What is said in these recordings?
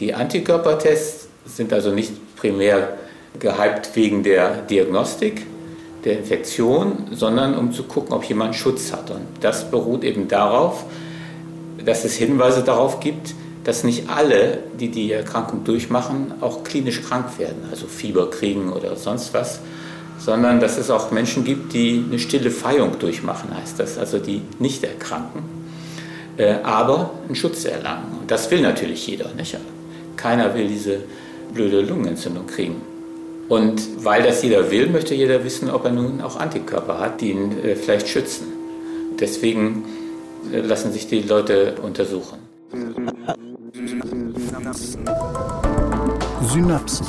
Die Antikörpertests sind also nicht primär gehypt wegen der Diagnostik der Infektion, sondern um zu gucken, ob jemand Schutz hat. Und das beruht eben darauf, dass es Hinweise darauf gibt, dass nicht alle, die die Erkrankung durchmachen, auch klinisch krank werden, also Fieber kriegen oder sonst was, sondern dass es auch Menschen gibt, die eine stille Feierung durchmachen, heißt das, also die nicht erkranken, äh, aber einen Schutz erlangen. Und das will natürlich jeder, nicht? Keiner will diese blöde Lungenentzündung kriegen. Und weil das jeder will, möchte jeder wissen, ob er nun auch Antikörper hat, die ihn äh, vielleicht schützen. Deswegen äh, lassen sich die Leute untersuchen. Synapsen.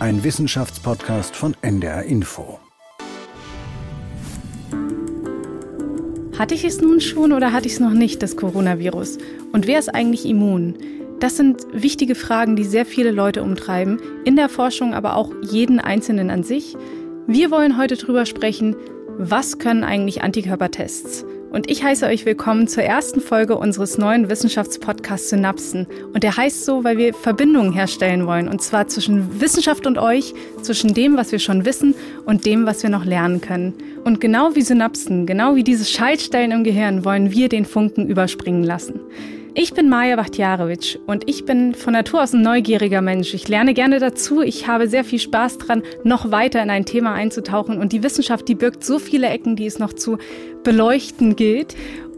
Ein Wissenschaftspodcast von NDR Info. Hatte ich es nun schon oder hatte ich es noch nicht, das Coronavirus? Und wer ist eigentlich immun? Das sind wichtige Fragen, die sehr viele Leute umtreiben, in der Forschung, aber auch jeden Einzelnen an sich. Wir wollen heute darüber sprechen, was können eigentlich Antikörpertests? Und ich heiße euch willkommen zur ersten Folge unseres neuen Wissenschaftspodcasts Synapsen. Und der heißt so, weil wir Verbindungen herstellen wollen. Und zwar zwischen Wissenschaft und euch, zwischen dem, was wir schon wissen und dem, was wir noch lernen können. Und genau wie Synapsen, genau wie diese Schaltstellen im Gehirn, wollen wir den Funken überspringen lassen. Ich bin Maja Wachtjarewitsch und ich bin von Natur aus ein neugieriger Mensch. Ich lerne gerne dazu. Ich habe sehr viel Spaß dran, noch weiter in ein Thema einzutauchen. Und die Wissenschaft, die birgt so viele Ecken, die es noch zu beleuchten gilt.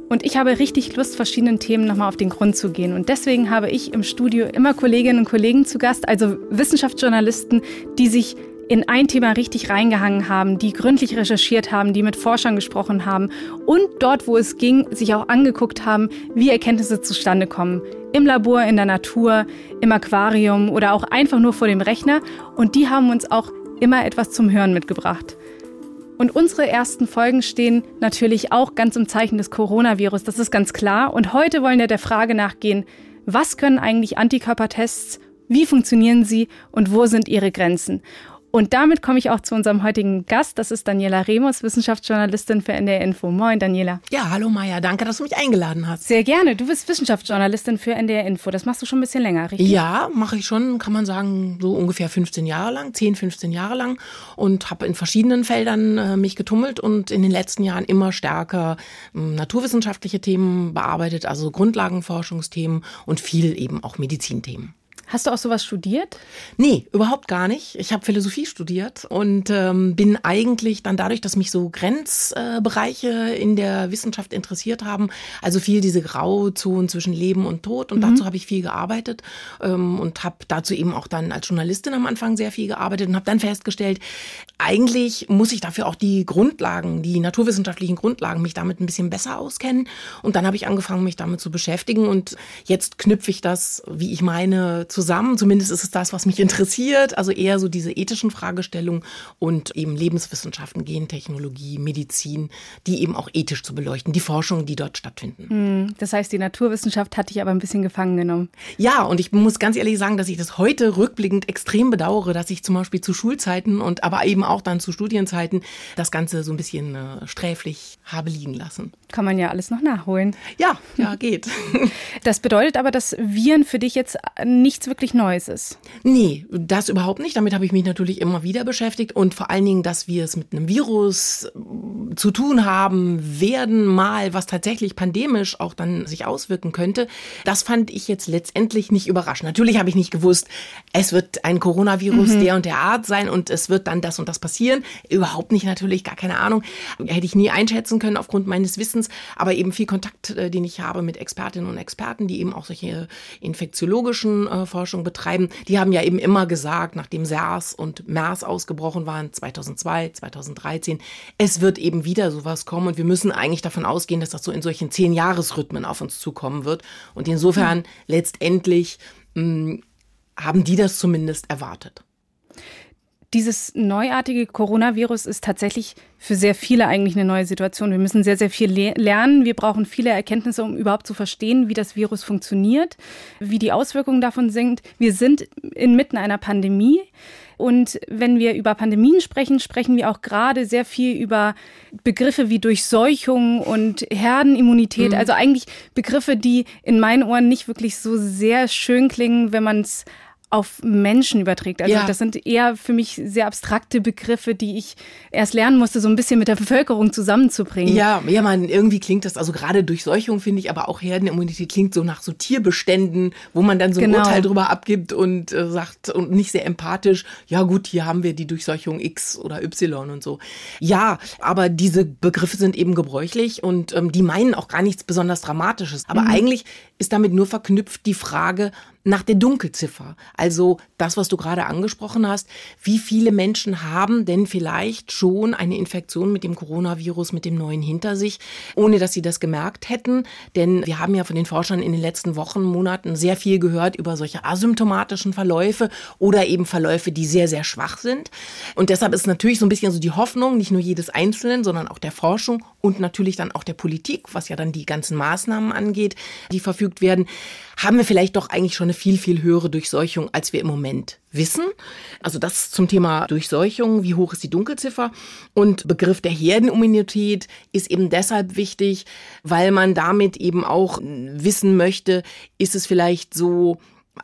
Und ich habe richtig Lust, verschiedenen Themen nochmal auf den Grund zu gehen. Und deswegen habe ich im Studio immer Kolleginnen und Kollegen zu Gast, also Wissenschaftsjournalisten, die sich in ein Thema richtig reingehangen haben, die gründlich recherchiert haben, die mit Forschern gesprochen haben und dort, wo es ging, sich auch angeguckt haben, wie Erkenntnisse zustande kommen. Im Labor, in der Natur, im Aquarium oder auch einfach nur vor dem Rechner. Und die haben uns auch immer etwas zum Hören mitgebracht. Und unsere ersten Folgen stehen natürlich auch ganz im Zeichen des Coronavirus, das ist ganz klar. Und heute wollen wir der Frage nachgehen, was können eigentlich Antikörpertests, wie funktionieren sie und wo sind ihre Grenzen? Und damit komme ich auch zu unserem heutigen Gast. Das ist Daniela Remus, Wissenschaftsjournalistin für NDR Info. Moin, Daniela. Ja, hallo Maja. Danke, dass du mich eingeladen hast. Sehr gerne. Du bist Wissenschaftsjournalistin für NDR Info. Das machst du schon ein bisschen länger, richtig? Ja, mache ich schon, kann man sagen, so ungefähr 15 Jahre lang, 10, 15 Jahre lang und habe in verschiedenen Feldern äh, mich getummelt und in den letzten Jahren immer stärker äh, naturwissenschaftliche Themen bearbeitet, also Grundlagenforschungsthemen und viel eben auch Medizinthemen. Hast du auch sowas studiert? Nee, überhaupt gar nicht. Ich habe Philosophie studiert und ähm, bin eigentlich dann dadurch, dass mich so Grenzbereiche äh, in der Wissenschaft interessiert haben, also viel diese Grauzonen zwischen Leben und Tod und mhm. dazu habe ich viel gearbeitet ähm, und habe dazu eben auch dann als Journalistin am Anfang sehr viel gearbeitet und habe dann festgestellt, eigentlich muss ich dafür auch die Grundlagen, die naturwissenschaftlichen Grundlagen, mich damit ein bisschen besser auskennen und dann habe ich angefangen, mich damit zu beschäftigen und jetzt knüpfe ich das, wie ich meine, zusammen. Zumindest ist es das, was mich interessiert. Also eher so diese ethischen Fragestellungen und eben Lebenswissenschaften, Gentechnologie, Medizin, die eben auch ethisch zu beleuchten, die Forschungen, die dort stattfinden. Hm, das heißt, die Naturwissenschaft hat dich aber ein bisschen gefangen genommen. Ja, und ich muss ganz ehrlich sagen, dass ich das heute rückblickend extrem bedauere, dass ich zum Beispiel zu Schulzeiten und aber eben auch dann zu Studienzeiten das Ganze so ein bisschen äh, sträflich habe liegen lassen. Kann man ja alles noch nachholen. Ja, ja, geht. Das bedeutet aber, dass Viren für dich jetzt nichts wirklich Neues ist. Nee, das überhaupt nicht. Damit habe ich mich natürlich immer wieder beschäftigt und vor allen Dingen, dass wir es mit einem Virus äh, zu tun haben werden, mal was tatsächlich pandemisch auch dann sich auswirken könnte, das fand ich jetzt letztendlich nicht überraschend. Natürlich habe ich nicht gewusst, es wird ein Coronavirus mhm. der und der Art sein und es wird dann das und das passieren. Überhaupt nicht natürlich, gar keine Ahnung. Hätte ich nie einschätzen können aufgrund meines Wissens, aber eben viel Kontakt, äh, den ich habe mit Expertinnen und Experten, die eben auch solche infektiologischen äh, Forschung betreiben, die haben ja eben immer gesagt, nachdem SARS und MERS ausgebrochen waren, 2002, 2013, es wird eben wieder sowas kommen und wir müssen eigentlich davon ausgehen, dass das so in solchen zehn Jahresrhythmen auf uns zukommen wird. Und insofern mhm. letztendlich mh, hm, haben die das zumindest erwartet. Dieses neuartige Coronavirus ist tatsächlich für sehr viele eigentlich eine neue Situation. Wir müssen sehr, sehr viel le lernen. Wir brauchen viele Erkenntnisse, um überhaupt zu verstehen, wie das Virus funktioniert, wie die Auswirkungen davon sind. Wir sind inmitten einer Pandemie. Und wenn wir über Pandemien sprechen, sprechen wir auch gerade sehr viel über Begriffe wie Durchseuchung und Herdenimmunität. Mhm. Also eigentlich Begriffe, die in meinen Ohren nicht wirklich so sehr schön klingen, wenn man es auf Menschen überträgt. Also ja. das sind eher für mich sehr abstrakte Begriffe, die ich erst lernen musste, so ein bisschen mit der Bevölkerung zusammenzubringen. Ja, ja, man irgendwie klingt das, also gerade Durchseuchung finde ich, aber auch Herdenimmunität klingt so nach so Tierbeständen, wo man dann so ein genau. Urteil drüber abgibt und äh, sagt und nicht sehr empathisch, ja gut, hier haben wir die Durchseuchung X oder Y und so. Ja, aber diese Begriffe sind eben gebräuchlich und ähm, die meinen auch gar nichts besonders Dramatisches. Aber mhm. eigentlich ist damit nur verknüpft die Frage, nach der Dunkelziffer. Also das, was du gerade angesprochen hast. Wie viele Menschen haben denn vielleicht schon eine Infektion mit dem Coronavirus, mit dem neuen hinter sich, ohne dass sie das gemerkt hätten? Denn wir haben ja von den Forschern in den letzten Wochen, Monaten sehr viel gehört über solche asymptomatischen Verläufe oder eben Verläufe, die sehr, sehr schwach sind. Und deshalb ist natürlich so ein bisschen so die Hoffnung, nicht nur jedes Einzelnen, sondern auch der Forschung und natürlich dann auch der Politik, was ja dann die ganzen Maßnahmen angeht, die verfügt werden, haben wir vielleicht doch eigentlich schon eine viel, viel höhere Durchseuchung, als wir im Moment wissen. Also das zum Thema Durchseuchung, wie hoch ist die Dunkelziffer? Und Begriff der Herdenimmunität ist eben deshalb wichtig, weil man damit eben auch wissen möchte, ist es vielleicht so,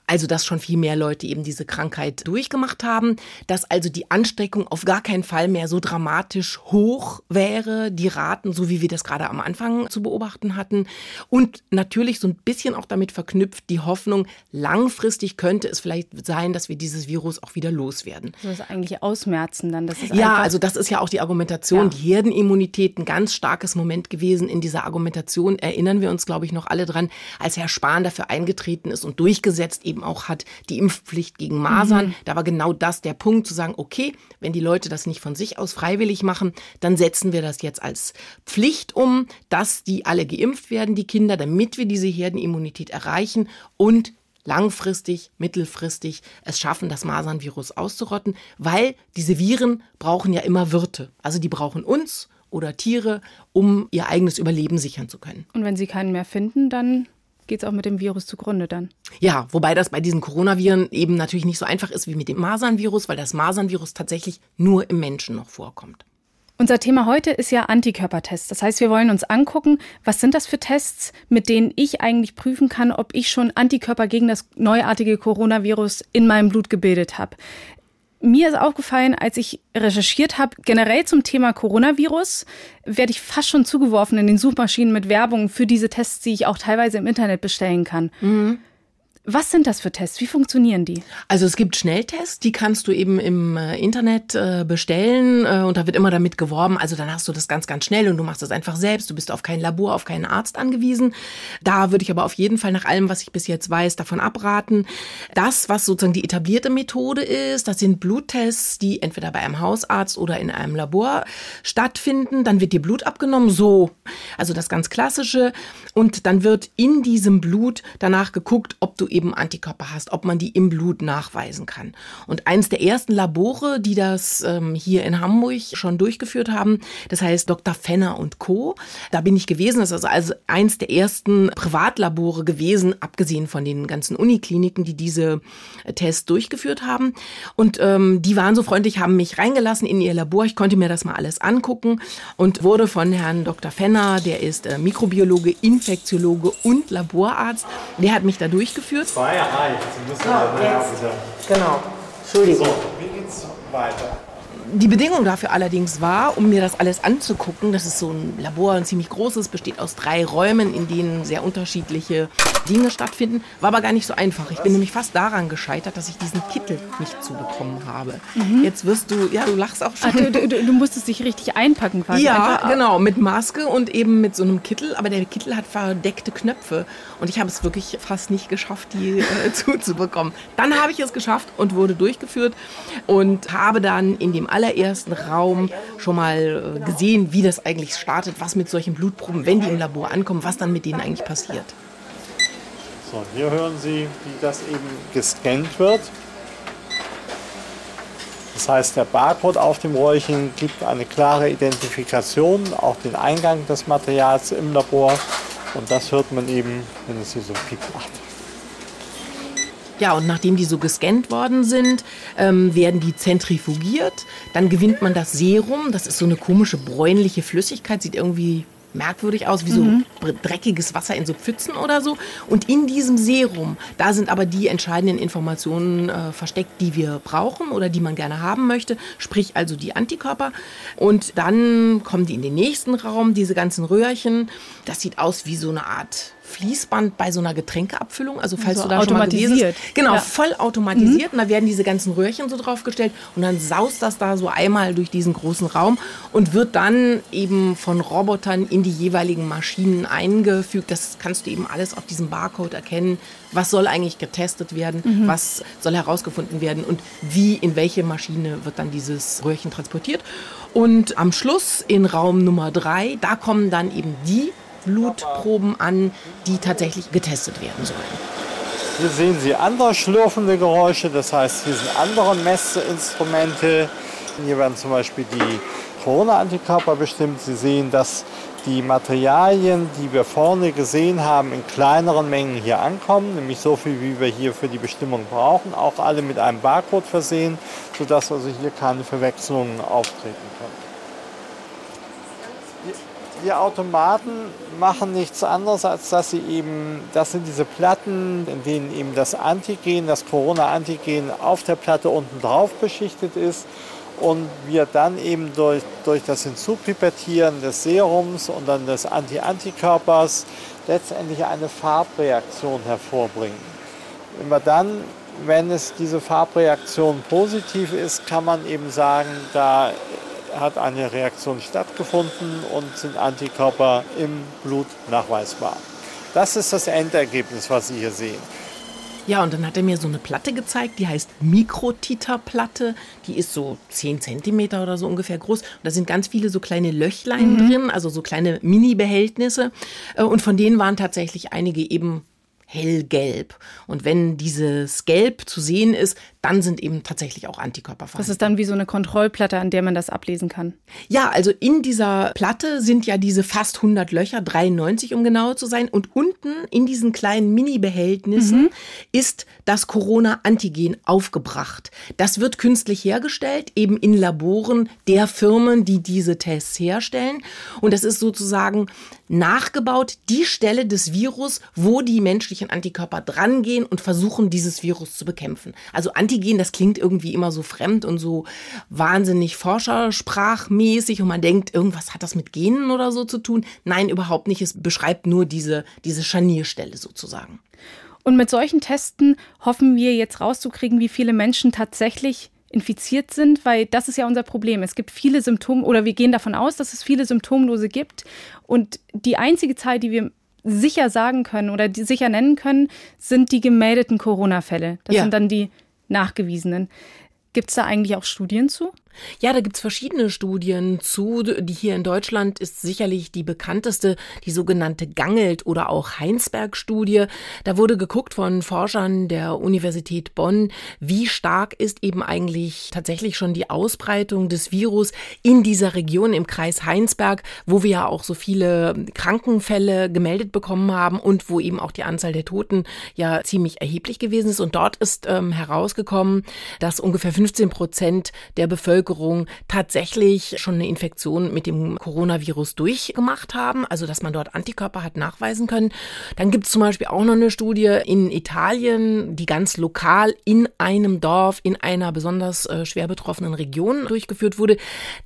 also, dass schon viel mehr Leute eben diese Krankheit durchgemacht haben, dass also die Ansteckung auf gar keinen Fall mehr so dramatisch hoch wäre, die Raten, so wie wir das gerade am Anfang zu beobachten hatten. Und natürlich so ein bisschen auch damit verknüpft die Hoffnung, langfristig könnte es vielleicht sein, dass wir dieses Virus auch wieder loswerden. Das ist eigentlich ausmerzen dann. Das ist ja, also das ist ja auch die Argumentation. Ja. Die Herdenimmunität, ein ganz starkes Moment gewesen in dieser Argumentation. Erinnern wir uns, glaube ich, noch alle dran, als Herr Spahn dafür eingetreten ist und durchgesetzt eben auch hat, die Impfpflicht gegen Masern. Mhm. Da war genau das der Punkt, zu sagen, okay, wenn die Leute das nicht von sich aus freiwillig machen, dann setzen wir das jetzt als Pflicht um, dass die alle geimpft werden, die Kinder, damit wir diese Herdenimmunität erreichen und langfristig, mittelfristig es schaffen, das Masernvirus auszurotten, weil diese Viren brauchen ja immer Wirte. Also die brauchen uns oder Tiere, um ihr eigenes Überleben sichern zu können. Und wenn sie keinen mehr finden, dann geht es auch mit dem Virus zugrunde dann. Ja, wobei das bei diesen Coronaviren eben natürlich nicht so einfach ist wie mit dem Masernvirus, weil das Masernvirus tatsächlich nur im Menschen noch vorkommt. Unser Thema heute ist ja Antikörpertests. Das heißt, wir wollen uns angucken, was sind das für Tests, mit denen ich eigentlich prüfen kann, ob ich schon Antikörper gegen das neuartige Coronavirus in meinem Blut gebildet habe mir ist aufgefallen, als ich recherchiert habe, generell zum Thema Coronavirus, werde ich fast schon zugeworfen in den Suchmaschinen mit Werbung für diese Tests, die ich auch teilweise im Internet bestellen kann. Mhm. Was sind das für Tests? Wie funktionieren die? Also es gibt Schnelltests, die kannst du eben im äh, Internet äh, bestellen äh, und da wird immer damit geworben. Also dann hast du das ganz, ganz schnell und du machst das einfach selbst. Du bist auf kein Labor, auf keinen Arzt angewiesen. Da würde ich aber auf jeden Fall nach allem, was ich bis jetzt weiß, davon abraten. Das, was sozusagen die etablierte Methode ist, das sind Bluttests, die entweder bei einem Hausarzt oder in einem Labor stattfinden. Dann wird dir Blut abgenommen, so, also das ganz klassische. Und dann wird in diesem Blut danach geguckt, ob du eben Antikörper hast, ob man die im Blut nachweisen kann. Und eins der ersten Labore, die das ähm, hier in Hamburg schon durchgeführt haben, das heißt Dr. Fenner und Co. Da bin ich gewesen. Das ist also, also eins der ersten Privatlabore gewesen, abgesehen von den ganzen Unikliniken, die diese äh, Tests durchgeführt haben. Und ähm, die waren so freundlich, haben mich reingelassen in ihr Labor. Ich konnte mir das mal alles angucken und wurde von Herrn Dr. Fenner, der ist äh, Mikrobiologe, Infektiologe und Laborarzt, der hat mich da durchgeführt geführt? Zwei erreicht. Sie müssen so, jetzt. Genau. Entschuldigung. So, wie geht's weiter? Die Bedingung dafür allerdings war, um mir das alles anzugucken, das ist so ein Labor, ein ziemlich großes, besteht aus drei Räumen, in denen sehr unterschiedliche Dinge stattfinden, war aber gar nicht so einfach. Ich bin nämlich fast daran gescheitert, dass ich diesen Kittel nicht zubekommen habe. Mhm. Jetzt wirst du, ja, du lachst auch schon. Ach, du, du, du, musstest dich richtig einpacken quasi. Ja, einfach. genau, mit Maske und eben mit so einem Kittel, aber der Kittel hat verdeckte Knöpfe und ich habe es wirklich fast nicht geschafft, die äh, zuzubekommen. Dann habe ich es geschafft und wurde durchgeführt und habe dann in dem allerersten Raum schon mal äh, gesehen, wie das eigentlich startet, was mit solchen Blutproben, wenn die im Labor ankommen, was dann mit denen eigentlich passiert. So, hier hören Sie, wie das eben gescannt wird. Das heißt, der Barcode auf dem Röhrchen gibt eine klare Identifikation, auch den Eingang des Materials im Labor. Und das hört man eben, wenn es hier so Piep macht. Ja, und nachdem die so gescannt worden sind, ähm, werden die zentrifugiert. Dann gewinnt man das Serum. Das ist so eine komische bräunliche Flüssigkeit, sieht irgendwie merkwürdig aus, wie so mhm. dreckiges Wasser in so Pfützen oder so. Und in diesem Serum, da sind aber die entscheidenden Informationen äh, versteckt, die wir brauchen oder die man gerne haben möchte, sprich also die Antikörper. Und dann kommen die in den nächsten Raum, diese ganzen Röhrchen. Das sieht aus wie so eine Art Fließband bei so einer Getränkeabfüllung. Also falls also du da automatisiert. schon mal gewesen bist. Genau, ja. voll automatisiert. Mhm. Und da werden diese ganzen Röhrchen so draufgestellt und dann saust das da so einmal durch diesen großen Raum und wird dann eben von Robotern in die jeweiligen Maschinen eingefügt. Das kannst du eben alles auf diesem Barcode erkennen. Was soll eigentlich getestet werden? Mhm. Was soll herausgefunden werden? Und wie, in welche Maschine wird dann dieses Röhrchen transportiert? Und am Schluss in Raum Nummer drei, da kommen dann eben die Blutproben an, die tatsächlich getestet werden sollen. Hier sehen Sie andere schlürfende Geräusche, das heißt, hier sind andere Messinstrumente. Hier werden zum Beispiel die Corona-Antikörper bestimmt. Sie sehen, dass die Materialien, die wir vorne gesehen haben, in kleineren Mengen hier ankommen, nämlich so viel, wie wir hier für die Bestimmung brauchen, auch alle mit einem Barcode versehen, sodass also hier keine Verwechslungen auftreten können. Die Automaten machen nichts anderes, als dass sie eben, das sind diese Platten, in denen eben das Antigen, das Corona-Antigen auf der Platte unten drauf beschichtet ist und wir dann eben durch, durch das Hinzupipettieren des Serums und dann des Anti-Antikörpers letztendlich eine Farbreaktion hervorbringen. Immer dann, wenn es diese Farbreaktion positiv ist, kann man eben sagen, da hat eine Reaktion stattgefunden und sind Antikörper im Blut nachweisbar. Das ist das Endergebnis, was Sie hier sehen. Ja, und dann hat er mir so eine Platte gezeigt, die heißt Mikrotiter-Platte. Die ist so 10 Zentimeter oder so ungefähr groß. Und da sind ganz viele so kleine Löchlein mhm. drin, also so kleine Mini-Behältnisse. Äh, und von denen waren tatsächlich einige eben hellgelb. Und wenn dieses Gelb zu sehen ist, dann sind eben tatsächlich auch Antikörper vorhanden. Das ist dann wie so eine Kontrollplatte, an der man das ablesen kann. Ja, also in dieser Platte sind ja diese fast 100 Löcher, 93 um genauer zu sein. Und unten in diesen kleinen Mini-Behältnissen mhm. ist das Corona-Antigen aufgebracht. Das wird künstlich hergestellt, eben in Laboren der Firmen, die diese Tests herstellen. Und das ist sozusagen nachgebaut, die Stelle des Virus, wo die menschlichen Antikörper drangehen und versuchen, dieses Virus zu bekämpfen. Also Antigen, das klingt irgendwie immer so fremd und so wahnsinnig forschersprachmäßig und man denkt, irgendwas hat das mit Genen oder so zu tun. Nein, überhaupt nicht. Es beschreibt nur diese, diese Scharnierstelle sozusagen. Und mit solchen Testen hoffen wir jetzt rauszukriegen, wie viele Menschen tatsächlich infiziert sind, weil das ist ja unser Problem. Es gibt viele Symptome oder wir gehen davon aus, dass es viele Symptomlose gibt. Und die einzige Zahl, die wir sicher sagen können oder die sicher nennen können, sind die gemeldeten Corona-Fälle. Das ja. sind dann die nachgewiesenen. Gibt es da eigentlich auch Studien zu? Ja, da gibt's verschiedene Studien zu. Die hier in Deutschland ist sicherlich die bekannteste, die sogenannte Gangelt- oder auch Heinsberg-Studie. Da wurde geguckt von Forschern der Universität Bonn, wie stark ist eben eigentlich tatsächlich schon die Ausbreitung des Virus in dieser Region im Kreis Heinsberg, wo wir ja auch so viele Krankenfälle gemeldet bekommen haben und wo eben auch die Anzahl der Toten ja ziemlich erheblich gewesen ist. Und dort ist ähm, herausgekommen, dass ungefähr 15 Prozent der Bevölkerung Bevölkerung tatsächlich schon eine Infektion mit dem Coronavirus durchgemacht haben, also dass man dort Antikörper hat nachweisen können. Dann gibt es zum Beispiel auch noch eine Studie in Italien, die ganz lokal in einem Dorf, in einer besonders äh, schwer betroffenen Region durchgeführt wurde.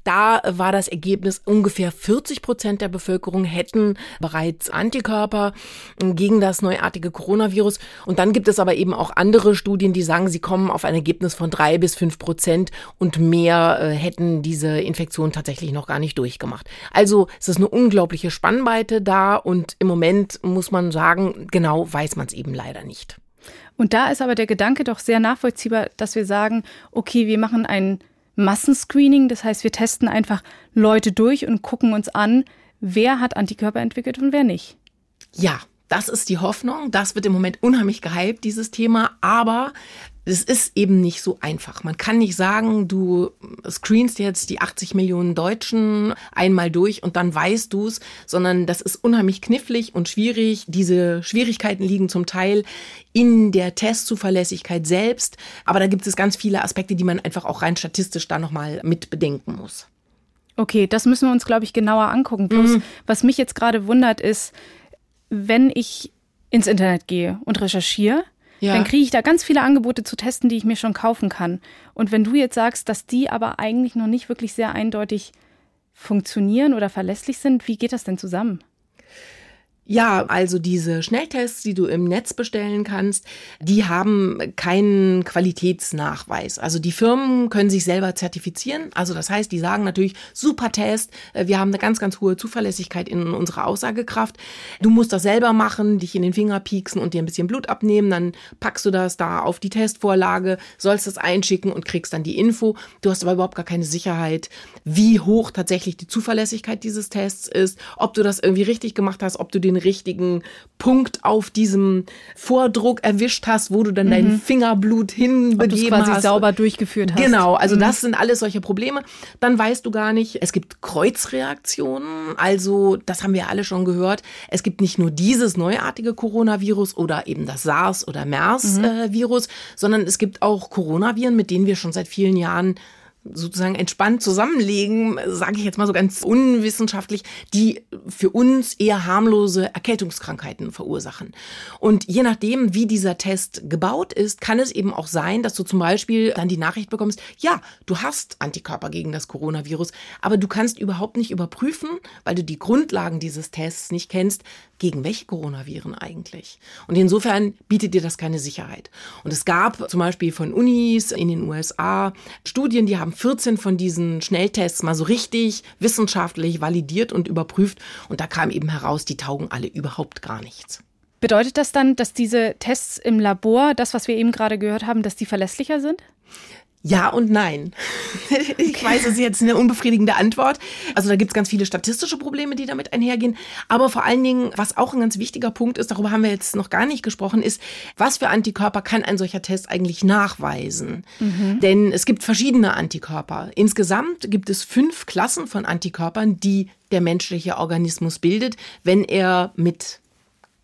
Da war das Ergebnis, ungefähr 40 Prozent der Bevölkerung hätten bereits Antikörper gegen das neuartige Coronavirus. Und dann gibt es aber eben auch andere Studien, die sagen, sie kommen auf ein Ergebnis von drei bis fünf Prozent und mehr äh, hätten diese Infektion tatsächlich noch gar nicht durchgemacht. Also es ist eine unglaubliche Spannweite da und im Moment muss man sagen, genau weiß man es eben leider nicht. Und da ist aber der Gedanke doch sehr nachvollziehbar, dass wir sagen, okay, wir machen ein Massenscreening, das heißt, wir testen einfach Leute durch und gucken uns an, wer hat Antikörper entwickelt und wer nicht. Ja, das ist die Hoffnung. Das wird im Moment unheimlich gehypt, dieses Thema. Aber es ist eben nicht so einfach. Man kann nicht sagen, du screenst jetzt die 80 Millionen Deutschen einmal durch und dann weißt du es, sondern das ist unheimlich knifflig und schwierig. Diese Schwierigkeiten liegen zum Teil in der Testzuverlässigkeit selbst, aber da gibt es ganz viele Aspekte, die man einfach auch rein statistisch da nochmal mit bedenken muss. Okay, das müssen wir uns, glaube ich, genauer angucken. Plus, mhm. was mich jetzt gerade wundert, ist, wenn ich ins Internet gehe und recherchiere, ja. dann kriege ich da ganz viele Angebote zu testen, die ich mir schon kaufen kann. Und wenn du jetzt sagst, dass die aber eigentlich noch nicht wirklich sehr eindeutig funktionieren oder verlässlich sind, wie geht das denn zusammen? Ja, also diese Schnelltests, die du im Netz bestellen kannst, die haben keinen Qualitätsnachweis. Also die Firmen können sich selber zertifizieren. Also das heißt, die sagen natürlich, super Test, äh, wir haben eine ganz, ganz hohe Zuverlässigkeit in unserer Aussagekraft. Du musst das selber machen, dich in den Finger pieksen und dir ein bisschen Blut abnehmen. Dann packst du das da auf die Testvorlage, sollst das einschicken und kriegst dann die Info. Du hast aber überhaupt gar keine Sicherheit, wie hoch tatsächlich die Zuverlässigkeit dieses Tests ist, ob du das irgendwie richtig gemacht hast, ob du den richtigen Punkt auf diesem Vordruck erwischt hast, wo du dann mhm. dein Fingerblut hinbegeben quasi hast. sauber durchgeführt hast. Genau, also mhm. das sind alles solche Probleme. Dann weißt du gar nicht, es gibt Kreuzreaktionen, also das haben wir alle schon gehört. Es gibt nicht nur dieses neuartige Coronavirus oder eben das SARS oder MERS-Virus, mhm. äh, sondern es gibt auch Coronaviren, mit denen wir schon seit vielen Jahren sozusagen entspannt zusammenlegen, sage ich jetzt mal so ganz unwissenschaftlich, die für uns eher harmlose Erkältungskrankheiten verursachen. Und je nachdem, wie dieser Test gebaut ist, kann es eben auch sein, dass du zum Beispiel dann die Nachricht bekommst, ja, du hast Antikörper gegen das Coronavirus, aber du kannst überhaupt nicht überprüfen, weil du die Grundlagen dieses Tests nicht kennst, gegen welche Coronaviren eigentlich. Und insofern bietet dir das keine Sicherheit. Und es gab zum Beispiel von Unis in den USA Studien, die haben 14 von diesen Schnelltests mal so richtig wissenschaftlich validiert und überprüft. Und da kam eben heraus, die taugen alle überhaupt gar nichts. Bedeutet das dann, dass diese Tests im Labor, das, was wir eben gerade gehört haben, dass die verlässlicher sind? Ja und nein. Ich weiß, das ist jetzt eine unbefriedigende Antwort. Also da gibt es ganz viele statistische Probleme, die damit einhergehen. Aber vor allen Dingen, was auch ein ganz wichtiger Punkt ist, darüber haben wir jetzt noch gar nicht gesprochen, ist, was für Antikörper kann ein solcher Test eigentlich nachweisen? Mhm. Denn es gibt verschiedene Antikörper. Insgesamt gibt es fünf Klassen von Antikörpern, die der menschliche Organismus bildet, wenn er mit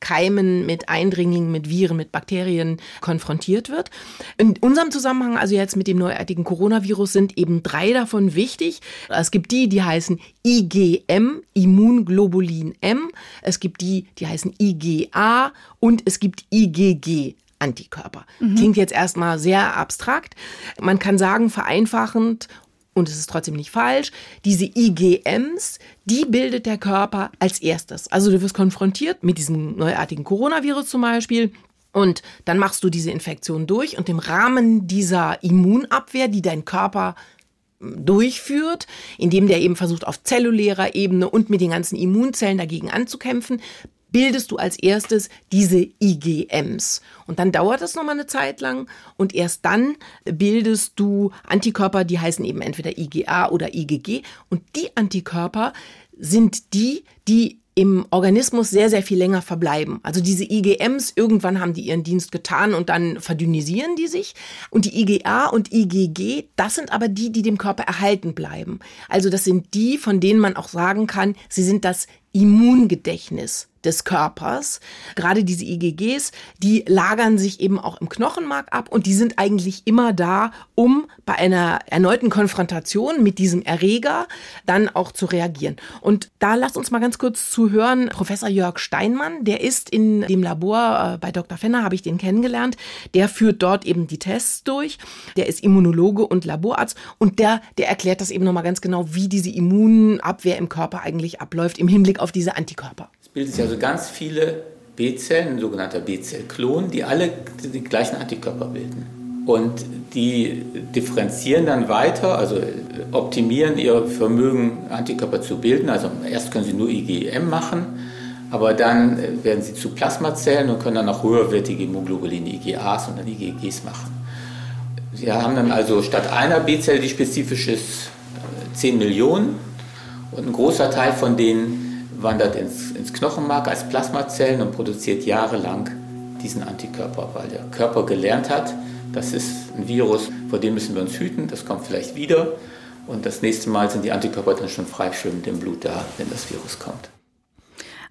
Keimen, mit Eindringlingen, mit Viren, mit Bakterien konfrontiert wird. In unserem Zusammenhang, also jetzt mit dem neuartigen Coronavirus, sind eben drei davon wichtig. Es gibt die, die heißen IgM, Immunglobulin M. Es gibt die, die heißen IgA und es gibt IgG, Antikörper. Mhm. Klingt jetzt erstmal sehr abstrakt. Man kann sagen, vereinfachend und es ist trotzdem nicht falsch, diese IgMs, die bildet der Körper als erstes. Also du wirst konfrontiert mit diesem neuartigen Coronavirus zum Beispiel. Und dann machst du diese Infektion durch und im Rahmen dieser Immunabwehr, die dein Körper hm, durchführt, indem der eben versucht, auf zellulärer Ebene und mit den ganzen Immunzellen dagegen anzukämpfen, bildest du als erstes diese IgMs. Und dann dauert das nochmal eine Zeit lang und erst dann bildest du Antikörper, die heißen eben entweder IgA oder IgG. Und die Antikörper sind die, die im Organismus sehr, sehr viel länger verbleiben. Also diese IgMs, irgendwann haben die ihren Dienst getan und dann verdünnisieren die sich. Und die IgA und IgG, das sind aber die, die dem Körper erhalten bleiben. Also das sind die, von denen man auch sagen kann, sie sind das Immungedächtnis des Körpers. Gerade diese IgGs, die lagern sich eben auch im Knochenmark ab und die sind eigentlich immer da, um bei einer erneuten Konfrontation mit diesem Erreger dann auch zu reagieren. Und da lasst uns mal ganz kurz zuhören. Professor Jörg Steinmann, der ist in dem Labor äh, bei Dr. Fenner, habe ich den kennengelernt. Der führt dort eben die Tests durch. Der ist Immunologe und Laborarzt und der, der erklärt das eben nochmal ganz genau, wie diese Immunabwehr im Körper eigentlich abläuft im Hinblick auf diese Antikörper bildet sich also ganz viele B-Zellen, ein sogenannter B-Zell-Klon, die alle die gleichen Antikörper bilden. Und die differenzieren dann weiter, also optimieren ihr Vermögen, Antikörper zu bilden. Also erst können sie nur IgM machen, aber dann werden sie zu Plasmazellen und können dann auch höherwertige Immunglobuline, IgAs und dann IgGs machen. Sie haben dann also statt einer B-Zelle, die spezifisch ist, 10 Millionen und ein großer Teil von denen wandert ins, ins Knochenmark als Plasmazellen und produziert jahrelang diesen Antikörper, weil der Körper gelernt hat, Das ist ein Virus, vor dem müssen wir uns hüten, das kommt vielleicht wieder. Und das nächste Mal sind die Antikörper dann schon freischwimmend im Blut da, wenn das Virus kommt.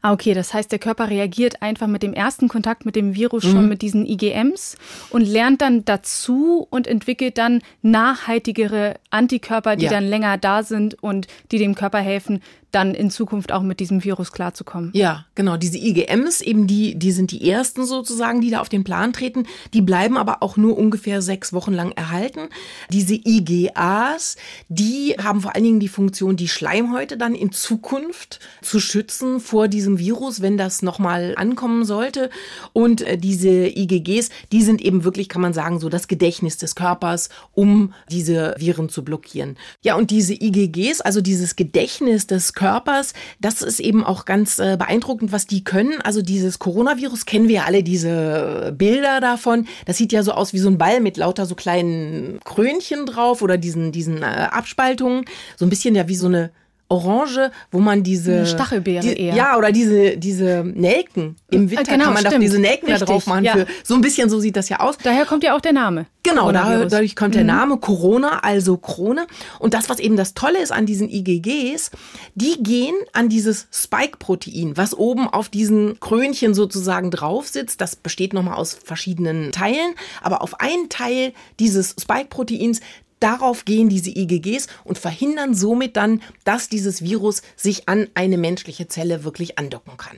Ah, okay, das heißt, der Körper reagiert einfach mit dem ersten Kontakt mit dem Virus schon mhm. mit diesen IgMs und lernt dann dazu und entwickelt dann nachhaltigere Antikörper, die ja. dann länger da sind und die dem Körper helfen, dann in Zukunft auch mit diesem Virus klarzukommen. Ja, genau. Diese IgMs, eben die, die sind die ersten sozusagen, die da auf den Plan treten. Die bleiben aber auch nur ungefähr sechs Wochen lang erhalten. Diese IgAs, die haben vor allen Dingen die Funktion, die Schleimhäute dann in Zukunft zu schützen vor diesem Virus, wenn das nochmal ankommen sollte. Und äh, diese IgGs, die sind eben wirklich, kann man sagen, so das Gedächtnis des Körpers, um diese Viren zu blockieren. Ja, und diese IgGs, also dieses Gedächtnis des Körpers, Körpers. Das ist eben auch ganz äh, beeindruckend, was die können. Also dieses Coronavirus kennen wir ja alle, diese Bilder davon. Das sieht ja so aus wie so ein Ball mit lauter so kleinen Krönchen drauf oder diesen, diesen äh, Abspaltungen. So ein bisschen ja wie so eine Orange, wo man diese Eine Stachelbeere die, eher. Ja, oder diese diese Nelken im äh, Winter genau, kann man doch diese Nelken Richtig, da drauf machen ja. für so ein bisschen so sieht das ja aus. Daher kommt ja auch der Name. Genau, dadurch kommt der mhm. Name Corona, also Krone. Und das, was eben das Tolle ist an diesen IgGs, die gehen an dieses Spike-Protein, was oben auf diesen Krönchen sozusagen drauf sitzt. Das besteht nochmal aus verschiedenen Teilen, aber auf einen Teil dieses Spike-Proteins, Darauf gehen diese IgGs und verhindern somit dann, dass dieses Virus sich an eine menschliche Zelle wirklich andocken kann.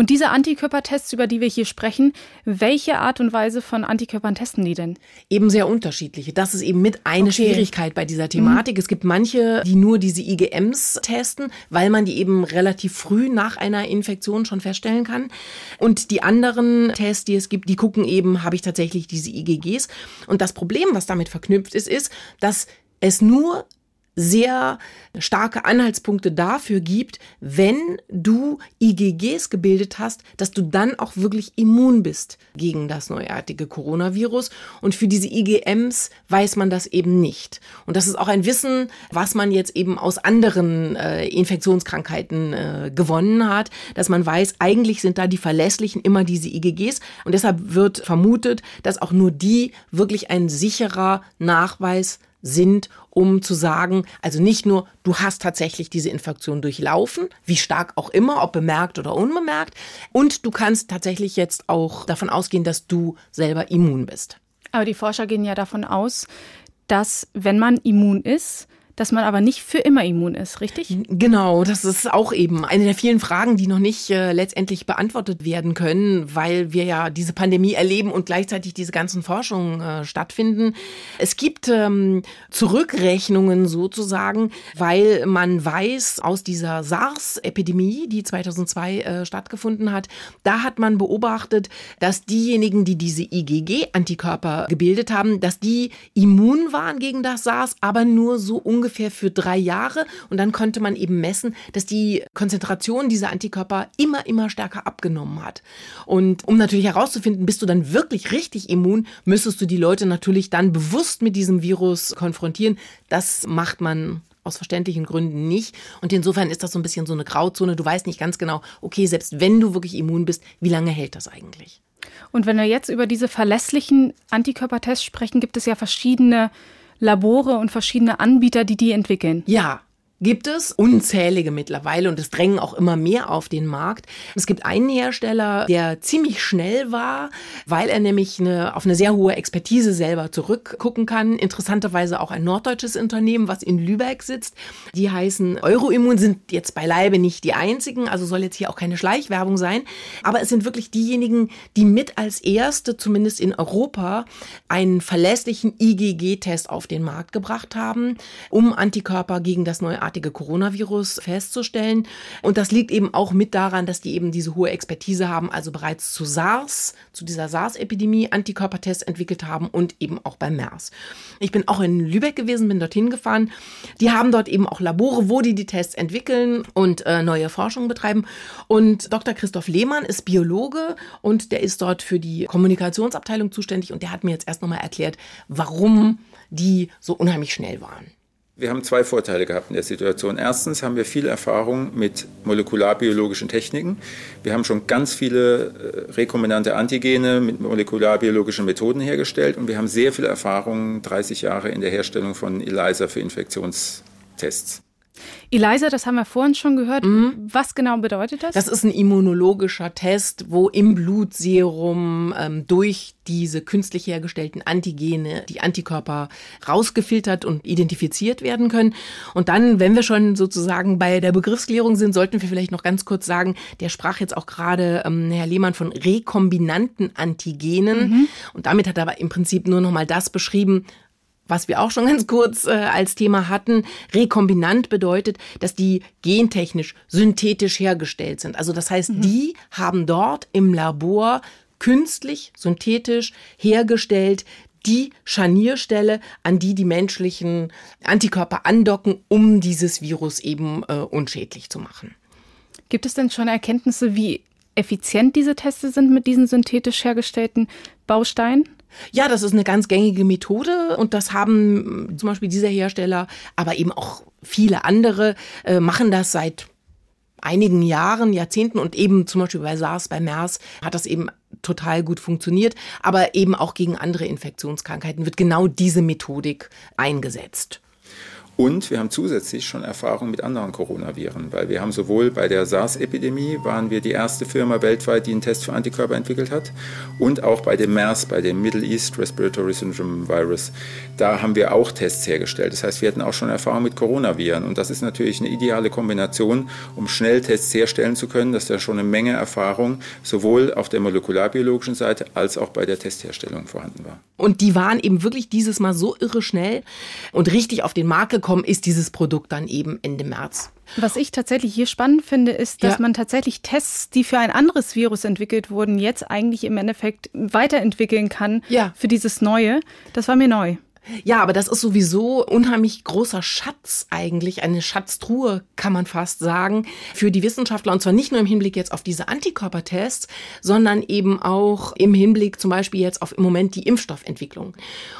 Und diese Antikörpertests, über die wir hier sprechen, welche Art und Weise von Antikörpern testen die denn? Eben sehr unterschiedliche. Das ist eben mit eine okay. Schwierigkeit bei dieser Thematik. Mhm. Es gibt manche, die nur diese IgMs testen, weil man die eben relativ früh nach einer Infektion schon feststellen kann. Und die anderen Tests, die es gibt, die gucken eben, habe ich tatsächlich diese IgGs. Und das Problem, was damit verknüpft ist, ist, dass es nur sehr starke Anhaltspunkte dafür gibt, wenn du IgGs gebildet hast, dass du dann auch wirklich immun bist gegen das neuartige Coronavirus. Und für diese IgMs weiß man das eben nicht. Und das ist auch ein Wissen, was man jetzt eben aus anderen äh, Infektionskrankheiten äh, gewonnen hat, dass man weiß, eigentlich sind da die verlässlichen immer diese IgGs. Und deshalb wird vermutet, dass auch nur die wirklich ein sicherer Nachweis sind, um zu sagen, also nicht nur, du hast tatsächlich diese Infektion durchlaufen, wie stark auch immer, ob bemerkt oder unbemerkt, und du kannst tatsächlich jetzt auch davon ausgehen, dass du selber immun bist. Aber die Forscher gehen ja davon aus, dass wenn man immun ist, dass man aber nicht für immer immun ist, richtig? Genau, das ist auch eben eine der vielen Fragen, die noch nicht äh, letztendlich beantwortet werden können, weil wir ja diese Pandemie erleben und gleichzeitig diese ganzen Forschungen äh, stattfinden. Es gibt ähm, Zurückrechnungen sozusagen, weil man weiß aus dieser SARS-Epidemie, die 2002 äh, stattgefunden hat, da hat man beobachtet, dass diejenigen, die diese IgG-Antikörper gebildet haben, dass die immun waren gegen das SARS, aber nur so ungefähr ungefähr für drei Jahre und dann konnte man eben messen, dass die Konzentration dieser Antikörper immer, immer stärker abgenommen hat. Und um natürlich herauszufinden, bist du dann wirklich richtig immun, müsstest du die Leute natürlich dann bewusst mit diesem Virus konfrontieren. Das macht man aus verständlichen Gründen nicht. Und insofern ist das so ein bisschen so eine Grauzone. Du weißt nicht ganz genau, okay, selbst wenn du wirklich immun bist, wie lange hält das eigentlich? Und wenn wir jetzt über diese verlässlichen Antikörpertests sprechen, gibt es ja verschiedene Labore und verschiedene Anbieter, die die entwickeln. Ja, gibt es unzählige mittlerweile und es drängen auch immer mehr auf den Markt. Es gibt einen Hersteller, der ziemlich schnell war, weil er nämlich eine, auf eine sehr hohe Expertise selber zurückgucken kann. Interessanterweise auch ein norddeutsches Unternehmen, was in Lübeck sitzt. Die heißen Euroimmun, sind jetzt beileibe nicht die einzigen, also soll jetzt hier auch keine Schleichwerbung sein. Aber es sind wirklich diejenigen, die mit als erste, zumindest in Europa, einen verlässlichen IgG-Test auf den Markt gebracht haben, um Antikörper gegen das neue neuartige Coronavirus festzustellen. Und das liegt eben auch mit daran, dass die eben diese hohe Expertise haben, also bereits zu SARS, zu dieser SARS-Epidemie Antikörpertests entwickelt haben und eben auch bei MERS. Ich bin auch in Lübeck gewesen, bin dorthin gefahren. Die haben dort eben auch Labore, wo die die Tests entwickeln und äh, neue Forschung betreiben. Und Dr. Christoph Lehmann ist Biologe und der ist dort für die Kommunikationsabteilung zuständig und der hat mir jetzt erst nochmal erklärt, warum die so unheimlich schnell waren. Wir haben zwei Vorteile gehabt in der Situation. Erstens haben wir viel Erfahrung mit molekularbiologischen Techniken. Wir haben schon ganz viele äh, rekombinante Antigene mit molekularbiologischen Methoden hergestellt und wir haben sehr viel Erfahrung, 30 Jahre in der Herstellung von ELISA für Infektionstests. ELISA, das haben wir vorhin schon gehört. Mhm. Was genau bedeutet das? Das ist ein immunologischer Test, wo im Blutserum ähm, durch diese künstlich hergestellten Antigene die Antikörper rausgefiltert und identifiziert werden können. Und dann, wenn wir schon sozusagen bei der Begriffsklärung sind, sollten wir vielleicht noch ganz kurz sagen, der sprach jetzt auch gerade ähm, Herr Lehmann von rekombinanten Antigenen. Mhm. Und damit hat er aber im Prinzip nur noch mal das beschrieben, was wir auch schon ganz kurz äh, als Thema hatten, rekombinant bedeutet, dass die gentechnisch synthetisch hergestellt sind. Also das heißt, mhm. die haben dort im Labor künstlich, synthetisch hergestellt die Scharnierstelle, an die die menschlichen Antikörper andocken, um dieses Virus eben äh, unschädlich zu machen. Gibt es denn schon Erkenntnisse, wie effizient diese Teste sind mit diesen synthetisch hergestellten Bausteinen? Ja, das ist eine ganz gängige Methode und das haben zum Beispiel dieser Hersteller, aber eben auch viele andere, äh, machen das seit einigen Jahren, Jahrzehnten und eben zum Beispiel bei SARS, bei MERS hat das eben total gut funktioniert, aber eben auch gegen andere Infektionskrankheiten wird genau diese Methodik eingesetzt. Und wir haben zusätzlich schon Erfahrung mit anderen Coronaviren, weil wir haben sowohl bei der SARS-Epidemie waren wir die erste Firma weltweit, die einen Test für Antikörper entwickelt hat, und auch bei dem MERS, bei dem Middle East Respiratory Syndrome Virus. Da haben wir auch Tests hergestellt. Das heißt, wir hatten auch schon Erfahrung mit Coronaviren. Und das ist natürlich eine ideale Kombination, um schnell Tests herstellen zu können. Das ist ja schon eine Menge Erfahrung, sowohl auf der molekularbiologischen Seite als auch bei der Testherstellung vorhanden war. Und die waren eben wirklich dieses Mal so irre schnell und richtig auf den Markt gekommen rausgekommen ist dieses Produkt dann eben Ende März. Was ich tatsächlich hier spannend finde, ist, dass ja. man tatsächlich Tests, die für ein anderes Virus entwickelt wurden, jetzt eigentlich im Endeffekt weiterentwickeln kann ja. für dieses neue. Das war mir neu. Ja, aber das ist sowieso unheimlich großer Schatz eigentlich, eine Schatztruhe kann man fast sagen, für die Wissenschaftler. Und zwar nicht nur im Hinblick jetzt auf diese Antikörpertests, sondern eben auch im Hinblick zum Beispiel jetzt auf im Moment die Impfstoffentwicklung.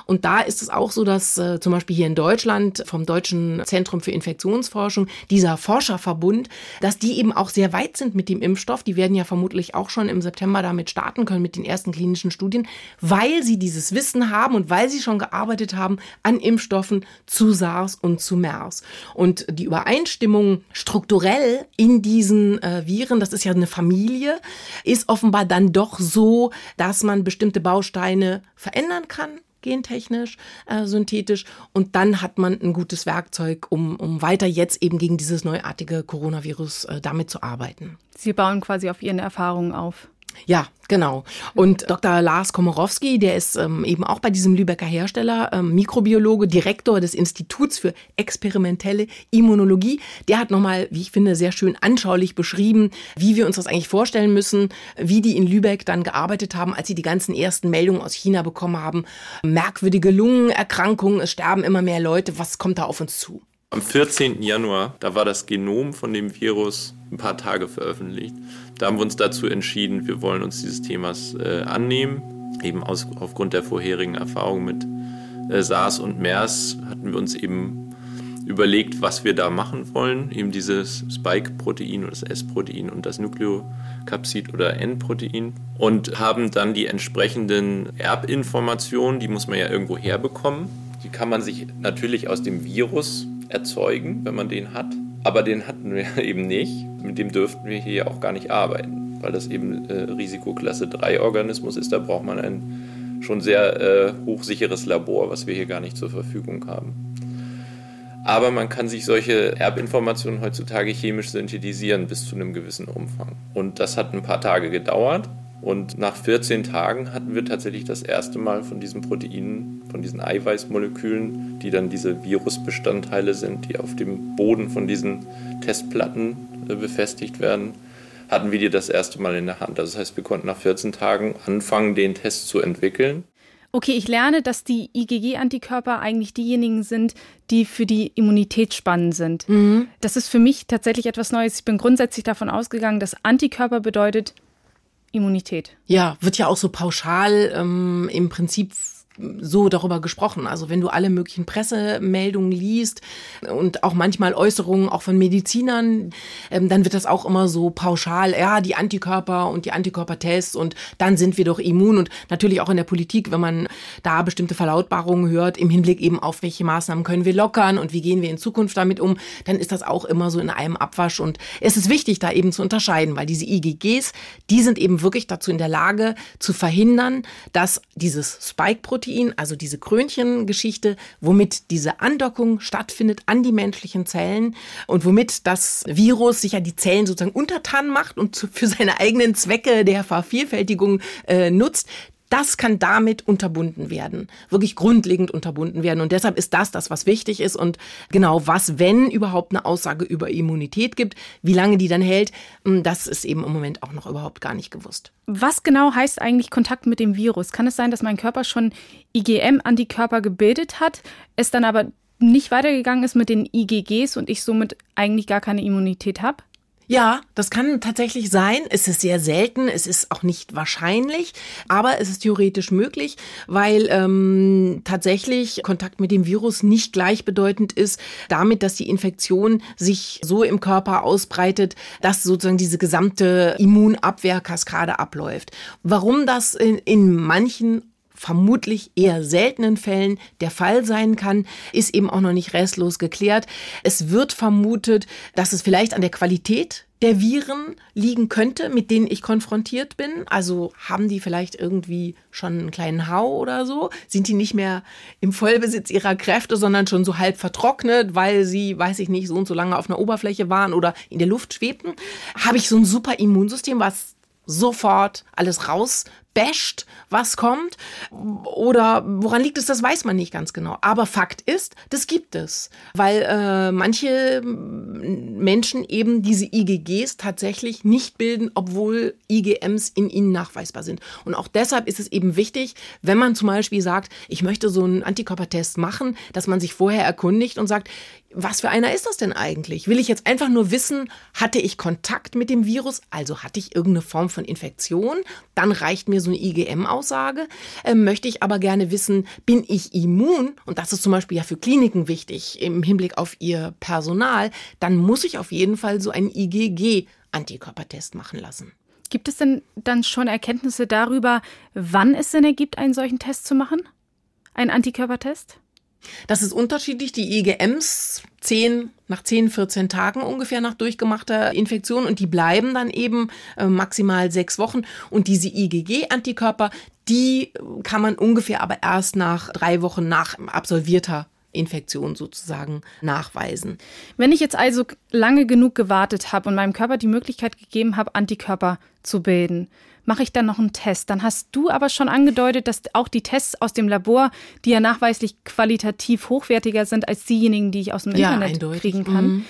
Und da ist es auch so, dass äh, zum Beispiel hier in Deutschland vom Deutschen Zentrum für Infektionsforschung, dieser Forscherverbund, dass die eben auch sehr weit sind mit dem Impfstoff. Die werden ja vermutlich auch schon im September damit starten können mit den ersten klinischen Studien, weil sie dieses Wissen haben und weil sie schon gearbeitet haben haben an Impfstoffen zu SARS und zu MERS. Und die Übereinstimmung strukturell in diesen äh, Viren, das ist ja eine Familie, ist offenbar dann doch so, dass man bestimmte Bausteine verändern kann gentechnisch, äh, synthetisch. Und dann hat man ein gutes Werkzeug, um, um weiter jetzt eben gegen dieses neuartige Coronavirus äh, damit zu arbeiten. Sie bauen quasi auf Ihren Erfahrungen auf. Ja, genau. Und Dr. Lars Komorowski, der ist ähm, eben auch bei diesem Lübecker Hersteller, ähm, Mikrobiologe, Direktor des Instituts für experimentelle Immunologie. Der hat nochmal, wie ich finde, sehr schön anschaulich beschrieben, wie wir uns das eigentlich vorstellen müssen, wie die in Lübeck dann gearbeitet haben, als sie die ganzen ersten Meldungen aus China bekommen haben. Merkwürdige Lungenerkrankungen, es sterben immer mehr Leute. Was kommt da auf uns zu? Am 14. Januar, da war das Genom von dem Virus ein paar Tage veröffentlicht. Da haben wir uns dazu entschieden, wir wollen uns dieses Themas äh, annehmen. Eben aus, aufgrund der vorherigen Erfahrung mit äh, SARS und MERS hatten wir uns eben überlegt, was wir da machen wollen. Eben dieses Spike-Protein oder das S-Protein und das Nukleokapsid oder N-Protein. Und haben dann die entsprechenden Erbinformationen, die muss man ja irgendwo herbekommen. Die kann man sich natürlich aus dem Virus erzeugen, wenn man den hat. Aber den hatten wir eben nicht. Mit dem dürften wir hier auch gar nicht arbeiten, weil das eben äh, Risikoklasse 3 Organismus ist. Da braucht man ein schon sehr äh, hochsicheres Labor, was wir hier gar nicht zur Verfügung haben. Aber man kann sich solche Erbinformationen heutzutage chemisch synthetisieren bis zu einem gewissen Umfang. Und das hat ein paar Tage gedauert. Und nach 14 Tagen hatten wir tatsächlich das erste Mal von diesen Proteinen, von diesen Eiweißmolekülen, die dann diese Virusbestandteile sind, die auf dem Boden von diesen Testplatten äh, befestigt werden, hatten wir die das erste Mal in der Hand. Also das heißt, wir konnten nach 14 Tagen anfangen, den Test zu entwickeln. Okay, ich lerne, dass die IgG-Antikörper eigentlich diejenigen sind, die für die Immunität spannend sind. Mhm. Das ist für mich tatsächlich etwas Neues. Ich bin grundsätzlich davon ausgegangen, dass Antikörper bedeutet, Immunität. Ja, wird ja auch so pauschal ähm, im Prinzip so darüber gesprochen. Also wenn du alle möglichen Pressemeldungen liest und auch manchmal Äußerungen auch von Medizinern, ähm, dann wird das auch immer so pauschal, ja, die Antikörper und die Antikörpertests und dann sind wir doch immun und natürlich auch in der Politik, wenn man da bestimmte Verlautbarungen hört im Hinblick eben auf welche Maßnahmen können wir lockern und wie gehen wir in Zukunft damit um, dann ist das auch immer so in einem Abwasch und es ist wichtig, da eben zu unterscheiden, weil diese IgGs, die sind eben wirklich dazu in der Lage zu verhindern, dass dieses Spike-Protein, also diese Krönchengeschichte, womit diese Andockung stattfindet an die menschlichen Zellen und womit das Virus sich ja die Zellen sozusagen untertan macht und für seine eigenen Zwecke der Vervielfältigung äh, nutzt, das kann damit unterbunden werden, wirklich grundlegend unterbunden werden. Und deshalb ist das das, was wichtig ist. Und genau was, wenn überhaupt eine Aussage über Immunität gibt, wie lange die dann hält, hm, das ist eben im Moment auch noch überhaupt gar nicht gewusst. Was genau heißt eigentlich Kontakt mit dem Virus? Kann es sein, dass mein Körper schon IgM-Antikörper gebildet hat, es dann aber nicht weitergegangen ist mit den IgGs und ich somit eigentlich gar keine Immunität habe? Ja, das kann tatsächlich sein. Es ist sehr selten, es ist auch nicht wahrscheinlich, aber es ist theoretisch möglich, weil ähm, tatsächlich Kontakt mit dem Virus nicht gleichbedeutend ist damit, dass die Infektion sich so im Körper ausbreitet, dass sozusagen diese gesamte Immunabwehrkaskade abläuft. Warum das in, in manchen vermutlich eher seltenen Fällen der Fall sein kann, ist eben auch noch nicht restlos geklärt. Es wird vermutet, dass es vielleicht an der Qualität der Viren liegen könnte, mit denen ich konfrontiert bin. Also haben die vielleicht irgendwie schon einen kleinen Hau oder so? Sind die nicht mehr im Vollbesitz ihrer Kräfte, sondern schon so halb vertrocknet, weil sie, weiß ich nicht, so und so lange auf einer Oberfläche waren oder in der Luft schwebten? Habe ich so ein super Immunsystem, was sofort alles rausbasht, was kommt. Oder woran liegt es, das weiß man nicht ganz genau. Aber Fakt ist, das gibt es. Weil äh, manche Menschen eben diese IgGs tatsächlich nicht bilden, obwohl IgMs in ihnen nachweisbar sind. Und auch deshalb ist es eben wichtig, wenn man zum Beispiel sagt, ich möchte so einen Antikörpertest machen, dass man sich vorher erkundigt und sagt, was für einer ist das denn eigentlich? Will ich jetzt einfach nur wissen, hatte ich Kontakt mit dem Virus, also hatte ich irgendeine Form von Infektion? Dann reicht mir so eine IgM-Aussage. Ähm, möchte ich aber gerne wissen, bin ich immun? Und das ist zum Beispiel ja für Kliniken wichtig im Hinblick auf ihr Personal. Dann muss ich auf jeden Fall so einen IgG-Antikörpertest machen lassen. Gibt es denn dann schon Erkenntnisse darüber, wann es Sinn ergibt, einen solchen Test zu machen? Einen Antikörpertest? Das ist unterschiedlich. Die IgMs 10, nach 10, 14 Tagen ungefähr nach durchgemachter Infektion und die bleiben dann eben äh, maximal sechs Wochen. Und diese IgG-Antikörper, die kann man ungefähr aber erst nach drei Wochen nach absolvierter Infektion sozusagen nachweisen. Wenn ich jetzt also lange genug gewartet habe und meinem Körper die Möglichkeit gegeben habe, Antikörper zu bilden, mache ich dann noch einen Test. Dann hast du aber schon angedeutet, dass auch die Tests aus dem Labor, die ja nachweislich qualitativ hochwertiger sind als diejenigen, die ich aus dem ja, Internet eindeutig. kriegen kann, mhm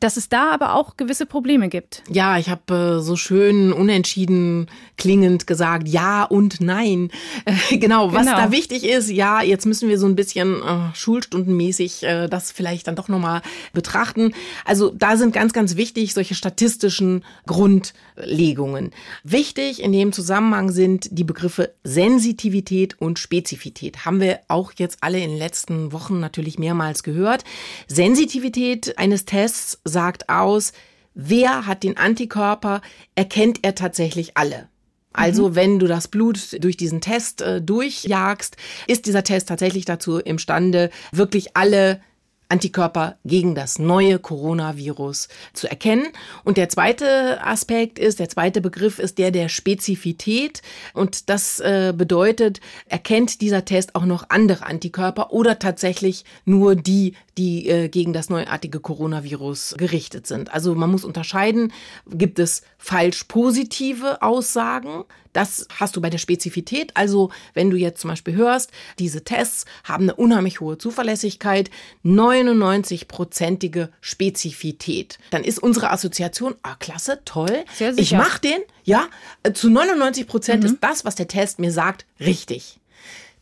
dass es da aber auch gewisse Probleme gibt. Ja, ich habe äh, so schön unentschieden klingend gesagt, ja und nein. Äh, genau, was genau. da wichtig ist, ja, jetzt müssen wir so ein bisschen äh, schulstundenmäßig äh, das vielleicht dann doch nochmal betrachten. Also da sind ganz, ganz wichtig solche statistischen Grundlegungen. Wichtig in dem Zusammenhang sind die Begriffe Sensitivität und Spezifität. Haben wir auch jetzt alle in den letzten Wochen natürlich mehrmals gehört. Sensitivität eines Tests sagt aus, wer hat den Antikörper, erkennt er tatsächlich alle. Also mhm. wenn du das Blut durch diesen Test äh, durchjagst, ist dieser Test tatsächlich dazu imstande, wirklich alle Antikörper gegen das neue Coronavirus zu erkennen. Und der zweite Aspekt ist, der zweite Begriff ist der der Spezifität. Und das äh, bedeutet, erkennt dieser Test auch noch andere Antikörper oder tatsächlich nur die, die äh, gegen das neuartige Coronavirus gerichtet sind. Also man muss unterscheiden, gibt es falsch positive Aussagen, das hast du bei der Spezifität. Also, wenn du jetzt zum Beispiel hörst, diese Tests haben eine unheimlich hohe Zuverlässigkeit, 99-prozentige Spezifität, dann ist unsere Assoziation, ah, klasse, toll. Ich mache den, ja, zu 99 Prozent mhm. ist das, was der Test mir sagt, richtig.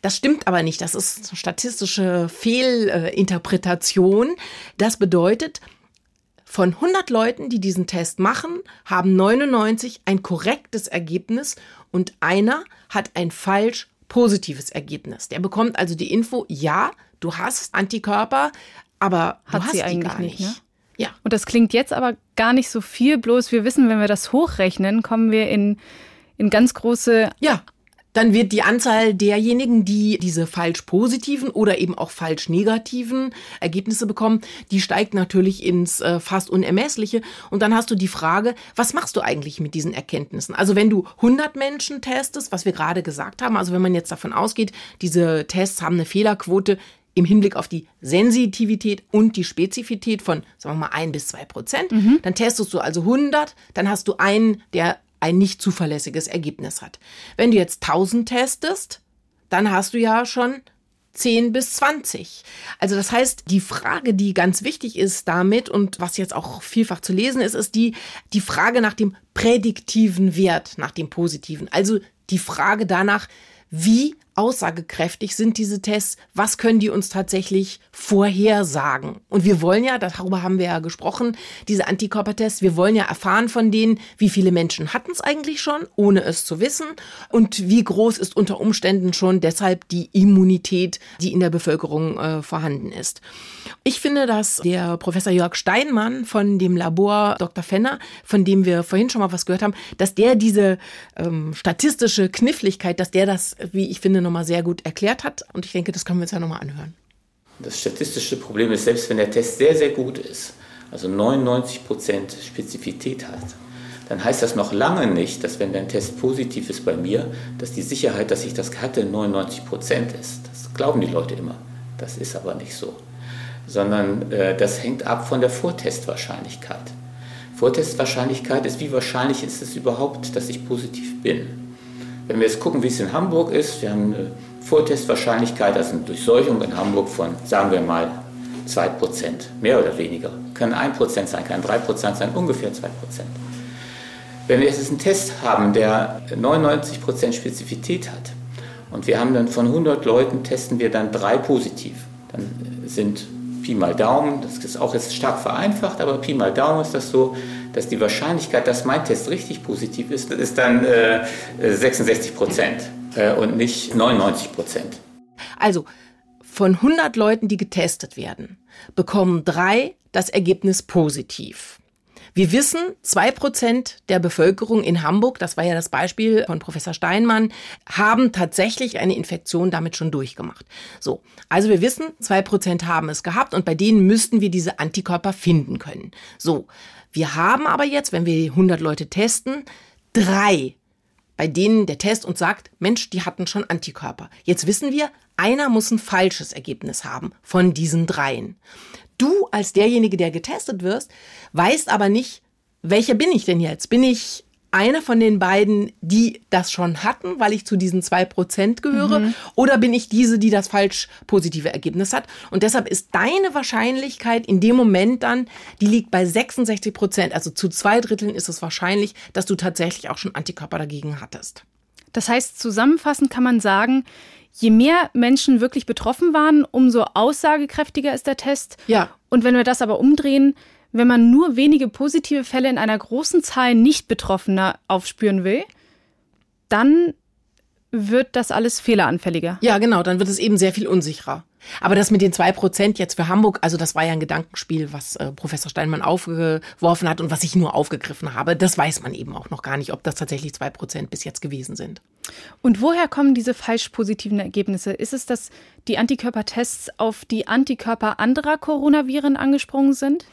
Das stimmt aber nicht. Das ist statistische Fehlinterpretation. Das bedeutet, von 100 Leuten, die diesen Test machen, haben 99 ein korrektes Ergebnis und einer hat ein falsch positives Ergebnis. Der bekommt also die Info, ja, du hast Antikörper, aber Hat du hast sie eigentlich gar nicht, nicht. ne? Ja. Und das klingt jetzt aber gar nicht so viel, bloß wir wissen, wenn wir das hochrechnen, kommen wir in, in ganz große Ja, dann wird die Anzahl derjenigen, die diese falsch positiven oder eben auch falsch negativen Ergebnisse bekommen, die steigt natürlich ins äh, fast Unermessliche. Und dann hast du die Frage, was machst du eigentlich mit diesen Erkenntnissen? Also wenn du 100 Menschen testest, was wir gerade gesagt haben, also wenn man jetzt davon ausgeht, diese Tests haben eine Fehlerquote im Hinblick auf die Sensitivität und die Spezifität von, sagen wir mal, ein bis zwei Prozent, dann testest du also 100, dann hast du einen, der ein nicht zuverlässiges Ergebnis hat. Wenn du jetzt 1000 testest, dann hast du ja schon 10 bis 20. Also das heißt, die Frage, die ganz wichtig ist damit und was jetzt auch vielfach zu lesen ist, ist die, die Frage nach dem prädiktiven Wert, nach dem positiven. Also die Frage danach, wie aussagekräftig sind diese Tests? Was können die uns tatsächlich vorhersagen? Und wir wollen ja, darüber haben wir ja gesprochen, diese Antikörpertests, wir wollen ja erfahren von denen, wie viele Menschen hatten es eigentlich schon, ohne es zu wissen und wie groß ist unter Umständen schon deshalb die Immunität, die in der Bevölkerung äh, vorhanden ist. Ich finde, dass der Professor Jörg Steinmann von dem Labor Dr. Fenner, von dem wir vorhin schon mal was gehört haben, dass der diese ähm, statistische Kniffligkeit, dass der das, wie ich finde, nochmal sehr gut erklärt hat. Und ich denke, das können wir uns ja nochmal anhören. Das statistische Problem ist, selbst wenn der Test sehr, sehr gut ist, also 99% Spezifität hat, dann heißt das noch lange nicht, dass wenn der Test positiv ist bei mir, dass die Sicherheit, dass ich das hatte, 99% ist. Das glauben die Leute immer. Das ist aber nicht so. Sondern äh, das hängt ab von der Vortestwahrscheinlichkeit. Vortestwahrscheinlichkeit ist, wie wahrscheinlich ist es überhaupt, dass ich positiv bin. Wenn wir jetzt gucken, wie es in Hamburg ist, wir haben eine Vortestwahrscheinlichkeit, also eine Durchseuchung in Hamburg von, sagen wir mal, 2%, mehr oder weniger. Kann 1% sein, kann 3% sein, ungefähr 2%. Wenn wir jetzt einen Test haben, der 99% Spezifität hat und wir haben dann von 100 Leuten testen wir dann drei positiv, dann sind Pi mal Daumen, das ist auch jetzt stark vereinfacht, aber Pi mal Daumen ist das so, dass die Wahrscheinlichkeit, dass mein Test richtig positiv ist, ist dann äh, 66 Prozent äh, und nicht 99 Prozent. Also von 100 Leuten, die getestet werden, bekommen drei das Ergebnis positiv. Wir wissen, zwei Prozent der Bevölkerung in Hamburg, das war ja das Beispiel von Professor Steinmann, haben tatsächlich eine Infektion damit schon durchgemacht. So. Also wir wissen, zwei Prozent haben es gehabt und bei denen müssten wir diese Antikörper finden können. So. Wir haben aber jetzt, wenn wir 100 Leute testen, drei, bei denen der Test uns sagt, Mensch, die hatten schon Antikörper. Jetzt wissen wir, einer muss ein falsches Ergebnis haben von diesen dreien. Du als derjenige, der getestet wirst, weißt aber nicht, welcher bin ich denn jetzt? Bin ich einer von den beiden, die das schon hatten, weil ich zu diesen zwei Prozent gehöre? Mhm. Oder bin ich diese, die das falsch positive Ergebnis hat? Und deshalb ist deine Wahrscheinlichkeit in dem Moment dann, die liegt bei 66 Prozent. Also zu zwei Dritteln ist es wahrscheinlich, dass du tatsächlich auch schon Antikörper dagegen hattest. Das heißt, zusammenfassend kann man sagen, je mehr Menschen wirklich betroffen waren, umso aussagekräftiger ist der Test. Ja. Und wenn wir das aber umdrehen, wenn man nur wenige positive Fälle in einer großen Zahl nicht Betroffener aufspüren will, dann wird das alles fehleranfälliger. Ja, genau, dann wird es eben sehr viel unsicherer. Aber das mit den zwei Prozent jetzt für Hamburg, also das war ja ein Gedankenspiel, was äh, Professor Steinmann aufgeworfen hat und was ich nur aufgegriffen habe. Das weiß man eben auch noch gar nicht, ob das tatsächlich zwei Prozent bis jetzt gewesen sind. Und woher kommen diese falsch positiven Ergebnisse? Ist es, dass die Antikörpertests auf die Antikörper anderer Coronaviren angesprungen sind?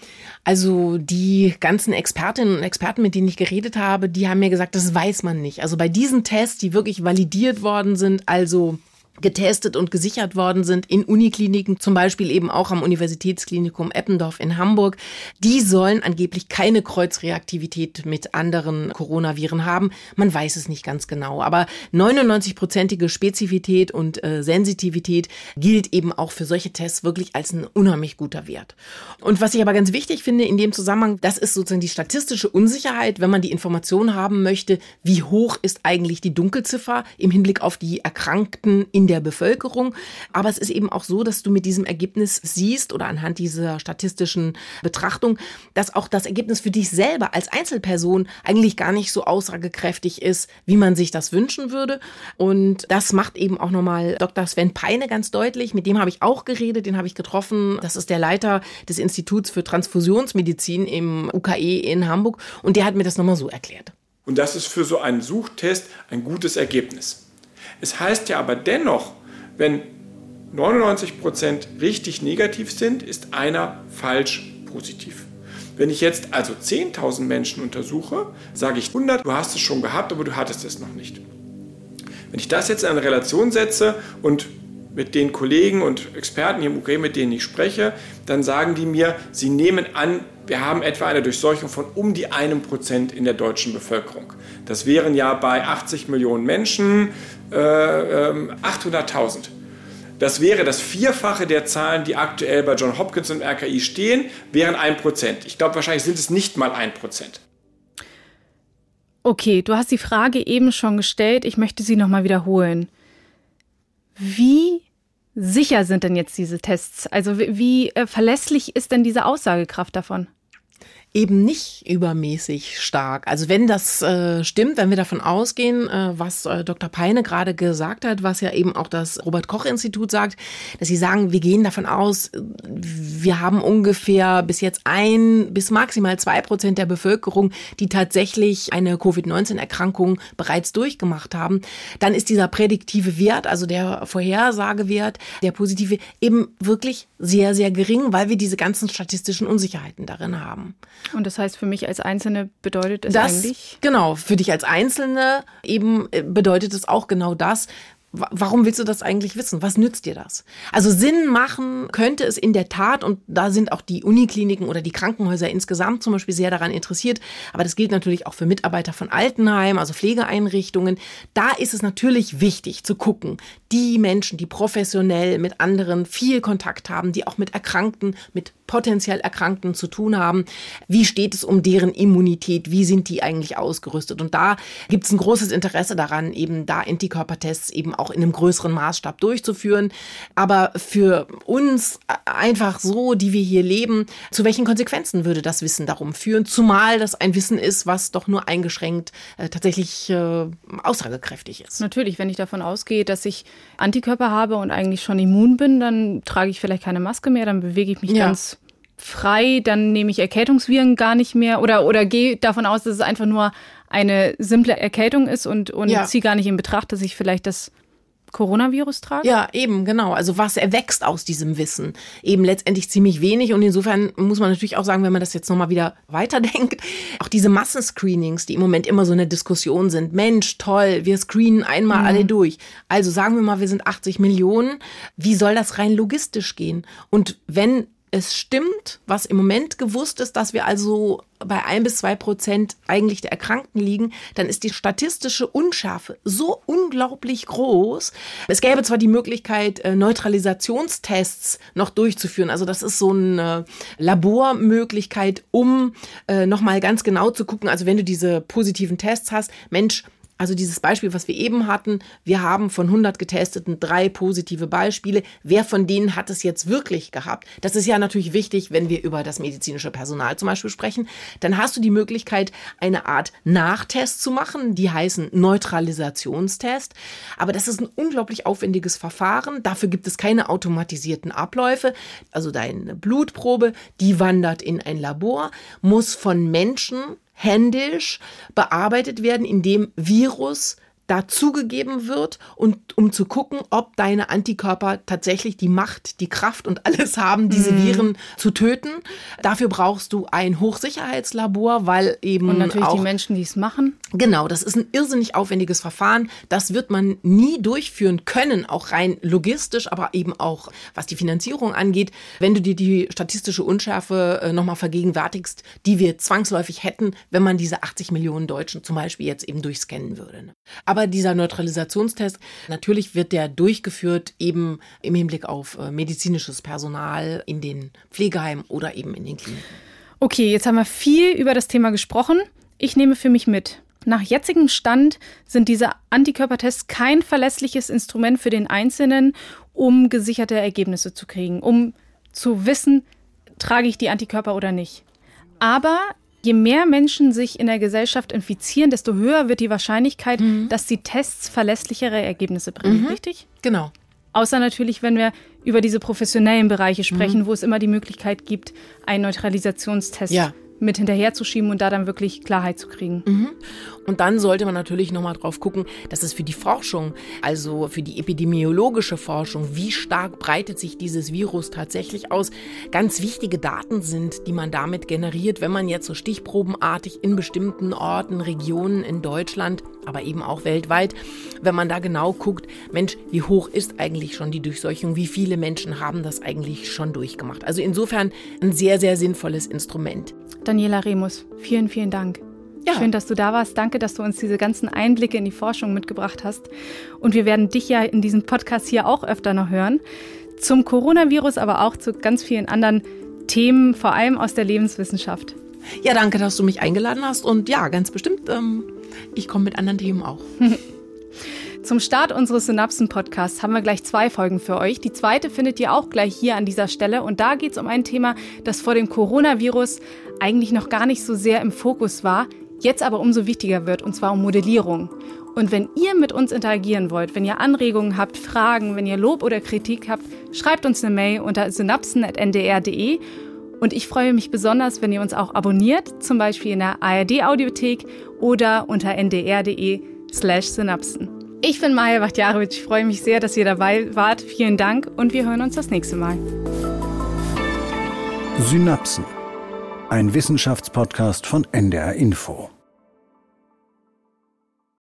Also die ganzen Expertinnen und Experten, mit denen ich geredet habe, die haben mir gesagt, das weiß man nicht. Also bei diesen Tests, die wirklich validiert worden sind, also getestet und gesichert worden sind in Unikliniken, zum Beispiel eben auch am Universitätsklinikum Eppendorf in Hamburg. Die sollen angeblich keine Kreuzreaktivität mit anderen Coronaviren haben. Man weiß es nicht ganz genau, aber 99-prozentige Spezifität und äh, Sensitivität gilt eben auch für solche Tests wirklich als ein unheimlich guter Wert. Und was ich aber ganz wichtig finde in dem Zusammenhang, das ist sozusagen die statistische Unsicherheit, wenn man die Information haben möchte, wie hoch ist eigentlich die Dunkelziffer im Hinblick auf die Erkrankten in in der Bevölkerung. Aber es ist eben auch so, dass du mit diesem Ergebnis siehst oder anhand dieser statistischen Betrachtung, dass auch das Ergebnis für dich selber als Einzelperson eigentlich gar nicht so aussagekräftig ist, wie man sich das wünschen würde. Und das macht eben auch nochmal Dr. Sven Peine ganz deutlich. Mit dem habe ich auch geredet, den habe ich getroffen. Das ist der Leiter des Instituts für Transfusionsmedizin im UKE in Hamburg. Und der hat mir das nochmal so erklärt. Und das ist für so einen Suchtest ein gutes Ergebnis. Es heißt ja aber dennoch, wenn 99 Prozent richtig negativ sind, ist einer falsch positiv. Wenn ich jetzt also 10.000 Menschen untersuche, sage ich 100, du hast es schon gehabt, aber du hattest es noch nicht. Wenn ich das jetzt in eine Relation setze und mit den Kollegen und Experten hier im UK, mit denen ich spreche, dann sagen die mir, sie nehmen an, wir haben etwa eine Durchseuchung von um die einem Prozent in der deutschen Bevölkerung. Das wären ja bei 80 Millionen Menschen äh, 800.000. Ähm, das wäre das Vierfache der Zahlen, die aktuell bei John Hopkins und RKI stehen, wären ein Prozent. Ich glaube, wahrscheinlich sind es nicht mal ein Prozent. Okay, du hast die Frage eben schon gestellt. Ich möchte sie nochmal wiederholen. Wie sicher sind denn jetzt diese Tests? Also wie, wie äh, verlässlich ist denn diese Aussagekraft davon? Eben nicht übermäßig stark. Also wenn das äh, stimmt, wenn wir davon ausgehen, äh, was äh, Dr. Peine gerade gesagt hat, was ja eben auch das Robert Koch Institut sagt, dass sie sagen, wir gehen davon aus, wir haben ungefähr bis jetzt ein bis maximal zwei Prozent der Bevölkerung, die tatsächlich eine Covid-19-Erkrankung bereits durchgemacht haben, dann ist dieser prädiktive Wert, also der Vorhersagewert, der positive, eben wirklich sehr, sehr gering, weil wir diese ganzen statistischen Unsicherheiten darin haben. Und das heißt, für mich als Einzelne bedeutet es das, eigentlich? Genau, für dich als Einzelne eben äh, bedeutet es auch genau das, Warum willst du das eigentlich wissen? Was nützt dir das? Also Sinn machen könnte es in der Tat, und da sind auch die Unikliniken oder die Krankenhäuser insgesamt zum Beispiel sehr daran interessiert, aber das gilt natürlich auch für Mitarbeiter von Altenheimen, also Pflegeeinrichtungen. Da ist es natürlich wichtig zu gucken, die Menschen, die professionell mit anderen viel Kontakt haben, die auch mit Erkrankten, mit potenziell Erkrankten zu tun haben. Wie steht es um deren Immunität? Wie sind die eigentlich ausgerüstet? Und da gibt es ein großes Interesse daran, eben da Antikörpertests eben auch in einem größeren Maßstab durchzuführen. Aber für uns einfach so, die wir hier leben, zu welchen Konsequenzen würde das Wissen darum führen? Zumal das ein Wissen ist, was doch nur eingeschränkt äh, tatsächlich äh, aussagekräftig ist. Natürlich, wenn ich davon ausgehe, dass ich Antikörper habe und eigentlich schon immun bin, dann trage ich vielleicht keine Maske mehr, dann bewege ich mich ja. ganz frei, dann nehme ich Erkältungsviren gar nicht mehr oder, oder gehe davon aus, dass es einfach nur eine simple Erkältung ist und, und ja. ziehe gar nicht in Betracht, dass ich vielleicht das Coronavirus trage? Ja, eben, genau. Also was erwächst aus diesem Wissen? Eben letztendlich ziemlich wenig. Und insofern muss man natürlich auch sagen, wenn man das jetzt nochmal wieder weiterdenkt, auch diese Massenscreenings, die im Moment immer so eine Diskussion sind. Mensch, toll, wir screenen einmal mhm. alle durch. Also sagen wir mal, wir sind 80 Millionen. Wie soll das rein logistisch gehen? Und wenn es stimmt, was im Moment gewusst ist, dass wir also bei ein bis zwei Prozent eigentlich der Erkrankten liegen, dann ist die statistische Unschärfe so unglaublich groß. Es gäbe zwar die Möglichkeit, äh, Neutralisationstests noch durchzuführen. Also das ist so eine Labormöglichkeit, um äh, nochmal ganz genau zu gucken. Also wenn du diese positiven Tests hast, Mensch, also dieses Beispiel, was wir eben hatten, wir haben von 100 getesteten drei positive Beispiele. Wer von denen hat es jetzt wirklich gehabt? Das ist ja natürlich wichtig, wenn wir über das medizinische Personal zum Beispiel sprechen. Dann hast du die Möglichkeit, eine Art Nachtest zu machen. Die heißen Neutralisationstest. Aber das ist ein unglaublich aufwendiges Verfahren. Dafür gibt es keine automatisierten Abläufe. Also deine Blutprobe, die wandert in ein Labor, muss von Menschen händisch bearbeitet werden, indem Virus dazugegeben wird und um zu gucken, ob deine Antikörper tatsächlich die Macht, die Kraft und alles haben, diese mhm. Viren zu töten. Dafür brauchst du ein Hochsicherheitslabor, weil eben und natürlich auch, die Menschen, die es machen. Genau, das ist ein irrsinnig aufwendiges Verfahren. Das wird man nie durchführen können, auch rein logistisch, aber eben auch was die Finanzierung angeht. Wenn du dir die statistische Unschärfe äh, nochmal vergegenwärtigst, die wir zwangsläufig hätten, wenn man diese 80 Millionen Deutschen zum Beispiel jetzt eben durchscannen würde. Ne? Aber dieser Neutralisationstest, natürlich wird der durchgeführt eben im Hinblick auf äh, medizinisches Personal in den Pflegeheimen oder eben in den Kliniken. Okay, jetzt haben wir viel über das Thema gesprochen. Ich nehme für mich mit. Nach jetzigem Stand sind diese Antikörpertests kein verlässliches Instrument für den Einzelnen, um gesicherte Ergebnisse zu kriegen, um zu wissen, trage ich die Antikörper oder nicht. Aber je mehr Menschen sich in der Gesellschaft infizieren, desto höher wird die Wahrscheinlichkeit, mhm. dass die Tests verlässlichere Ergebnisse bringen. Mhm. Richtig? Genau. Außer natürlich, wenn wir über diese professionellen Bereiche sprechen, mhm. wo es immer die Möglichkeit gibt, einen Neutralisationstest ja mit hinterherzuschieben und da dann wirklich Klarheit zu kriegen. Mhm. Und dann sollte man natürlich nochmal drauf gucken, dass es für die Forschung, also für die epidemiologische Forschung, wie stark breitet sich dieses Virus tatsächlich aus, ganz wichtige Daten sind, die man damit generiert, wenn man jetzt so stichprobenartig in bestimmten Orten, Regionen in Deutschland, aber eben auch weltweit, wenn man da genau guckt, Mensch, wie hoch ist eigentlich schon die Durchseuchung, wie viele Menschen haben das eigentlich schon durchgemacht. Also insofern ein sehr, sehr sinnvolles Instrument. Daniela Remus, vielen, vielen Dank. Ja. Schön, dass du da warst. Danke, dass du uns diese ganzen Einblicke in die Forschung mitgebracht hast. Und wir werden dich ja in diesem Podcast hier auch öfter noch hören. Zum Coronavirus, aber auch zu ganz vielen anderen Themen, vor allem aus der Lebenswissenschaft. Ja, danke, dass du mich eingeladen hast. Und ja, ganz bestimmt, ähm, ich komme mit anderen Themen auch. Zum Start unseres Synapsen-Podcasts haben wir gleich zwei Folgen für euch. Die zweite findet ihr auch gleich hier an dieser Stelle. Und da geht es um ein Thema, das vor dem Coronavirus eigentlich noch gar nicht so sehr im Fokus war, jetzt aber umso wichtiger wird, und zwar um Modellierung. Und wenn ihr mit uns interagieren wollt, wenn ihr Anregungen habt, Fragen, wenn ihr Lob oder Kritik habt, schreibt uns eine Mail unter synapsen.ndr.de. Und ich freue mich besonders, wenn ihr uns auch abonniert, zum Beispiel in der ARD-Audiothek oder unter ndr.de slash synapsen. Ich bin Maja Wachtjarowitsch. Ich freue mich sehr, dass ihr dabei wart. Vielen Dank und wir hören uns das nächste Mal. Synapsen. Ein Wissenschaftspodcast von NDR Info.